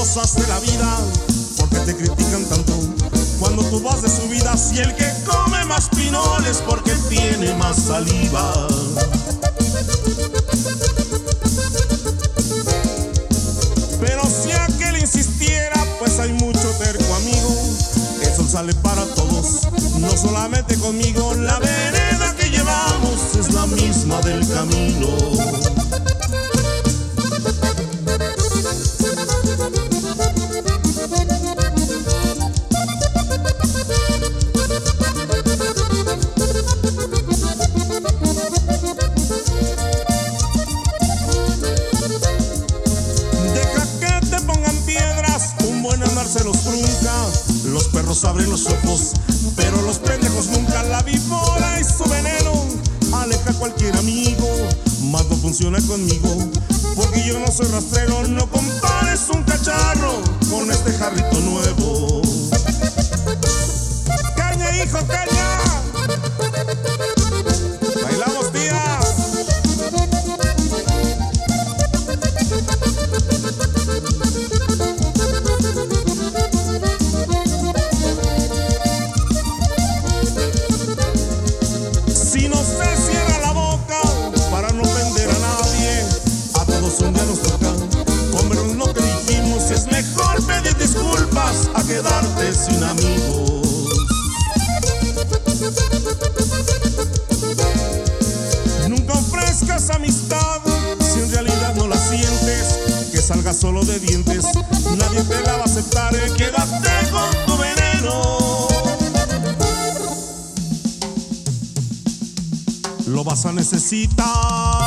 cosas de la vida, porque te critican tanto. Cuando tú vas de subida, si el que come más pinoles porque tiene más saliva. Pero si aquel insistiera, pues hay mucho terco amigo. El sol sale para todos, no solamente conmigo. La vereda que llevamos es la misma del camino. Los trunca. Los perros abren los ojos, pero los pendejos nunca. La víbora y su veneno aleja a cualquier amigo, más no funciona conmigo. Porque yo no soy rastrero, no compares un cacharro con este jarrito nuevo. ¡Caña, hijo, caña! Quedarte sin amigos. Nunca ofrezcas amistad si en realidad no la sientes. Que salga solo de dientes, nadie te la va a aceptar. eh, Quédate con tu veneno. Lo vas a necesitar.